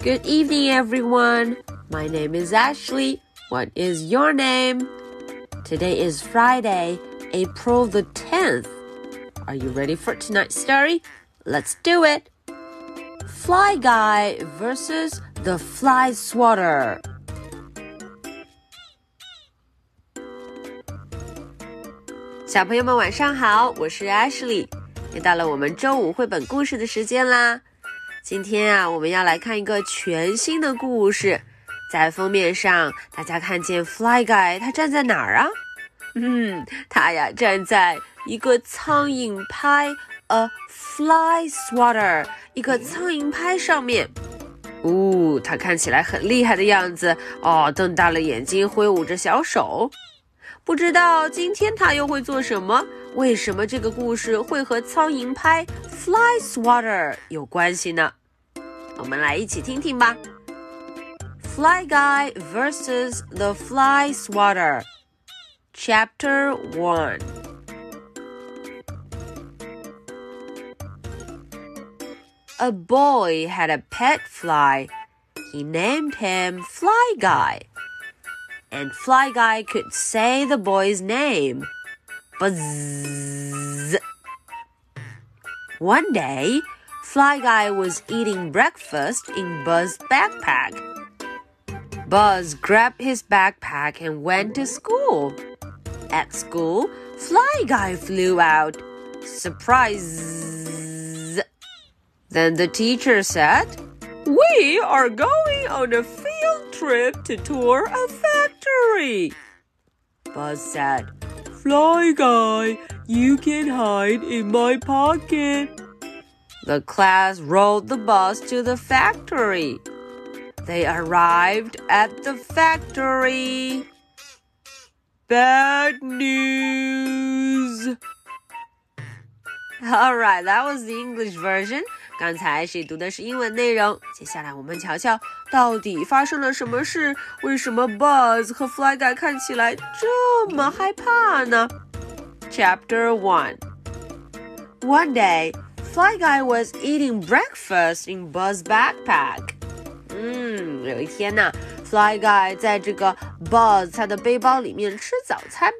Good evening, everyone. My name is Ashley. What is your name? Today is Friday, April the 10th. Are you ready for tonight's story? Let's do it. Fly Guy versus the Fly Swatter. 小朋友们晚上好，我是 Ashley，又到了我们周五绘本故事的时间啦。 今天啊，我们要来看一个全新的故事。在封面上，大家看见 Fly Guy，他站在哪儿啊？嗯，他呀站在一个苍蝇拍，a fly swatter，一个苍蝇拍上面。哦，他看起来很厉害的样子哦，瞪大了眼睛，挥舞着小手。不知道今天他又会做什么？为什么这个故事会和苍蝇拍 （fly swatter） 有关系呢？我们来一起听听吧。Fly Guy versus the Fly Swatter, Chapter 1 A boy had a pet fly. He named him Fly Guy and Fly Guy could say the boy's name. Buzz. One day, Fly Guy was eating breakfast in Buzz's backpack. Buzz grabbed his backpack and went to school. At school, Fly Guy flew out. Surprise! Then the teacher said, We are going on a field trip to tour a factory. Buzz said, Fly guy, you can hide in my pocket. The class rode the bus to the factory. They arrived at the factory. Bad news. All right, that was the English version. 刚才谁读的是英文内容？接下来我们瞧瞧到底发生了什么事？为什么 Buzz 和 Fly Guy 看起来这么害怕呢？Chapter One One day, Fly Guy was eating breakfast in Buzz backpack. 嗯，有一天呢，Fly Guy 在这个 Buzz 他的背包里面吃早餐。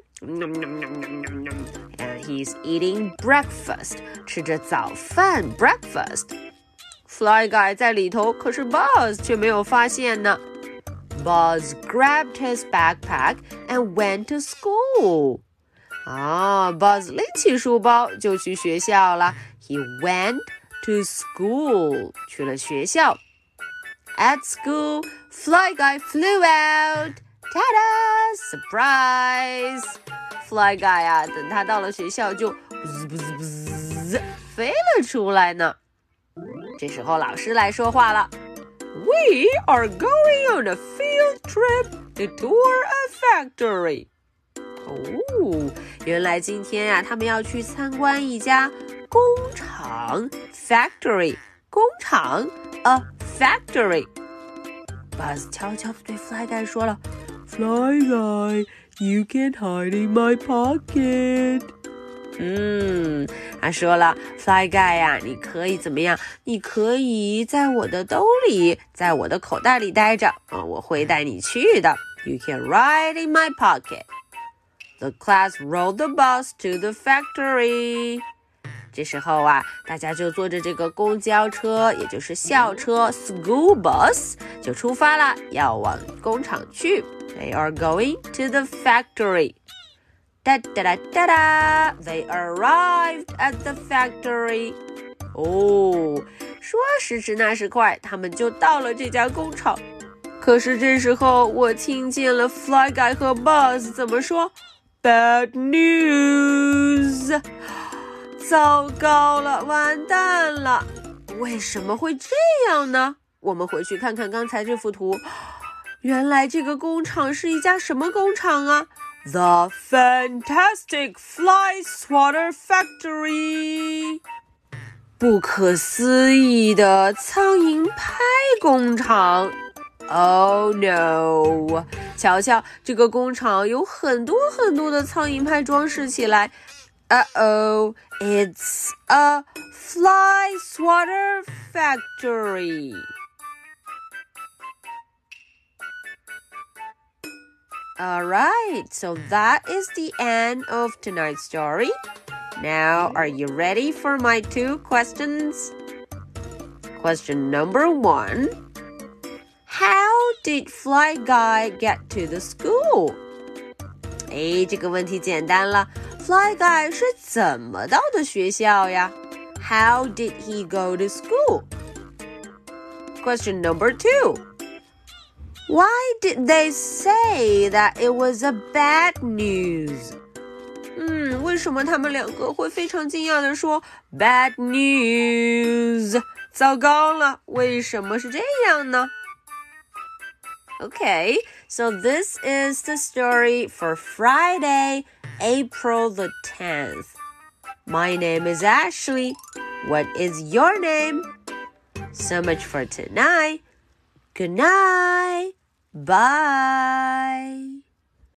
he's eating breakfast，吃着早饭 breakfast。Fly Guy 在里头，可是 Buzz 却没有发现呢。Buzz grabbed his backpack and went to school. 啊，Buzz 拎起书包就去学校了。He went to school，去了学校。At school, Fly Guy flew out. Ta-da! Surprise! Fly Guy 啊，等他到了学校就滋滋滋飞了出来呢。这时候老师来说话了：“We are going on a field trip to tour a factory。”哦，原来今天呀、啊，他们要去参观一家工厂 （factory）。工厂，a factory。Buzz 悄悄地对 Fly Guy 说了：“Fly Guy。” You can hide in my pocket。嗯，他说了，Fly Guy 呀，你可以怎么样？你可以在我的兜里，在我的口袋里待着啊，我会带你去的。You can ride in my pocket. The class rode the bus to the factory. 这时候啊，大家就坐着这个公交车，也就是校车 （school bus） 就出发了，要往工厂去。They are going to the factory. Da da da da da! They arrived at the factory. 哦，说时迟那时快，他们就到了这家工厂。可是这时候，我听见了 Fly Guy 和 Buzz 怎么说？Bad news！糟糕了，完蛋了！为什么会这样呢？我们回去看看刚才这幅图。原来这个工厂是一家什么工厂啊？The Fantastic Fly Swatter Factory，不可思议的苍蝇拍工厂。Oh no！瞧瞧，这个工厂有很多很多的苍蝇拍装饰起来。Uh oh！It's a fly swatter factory。All right, so that is the end of tonight's story. Now, are you ready for my two questions? Question number one How did Fly Guy get to the school? 哎，这个问题简单了。Fly Guy 是怎么到的学校呀？How did he go to school? Question number two. Why did they say that it was a bad news? 嗯，为什么他们两个会非常惊讶的说 bad news？糟糕了，为什么是这样呢？Okay, so this is the story for Friday, April the 10th. My name is Ashley. What is your name? So much for tonight. Good night. Bye.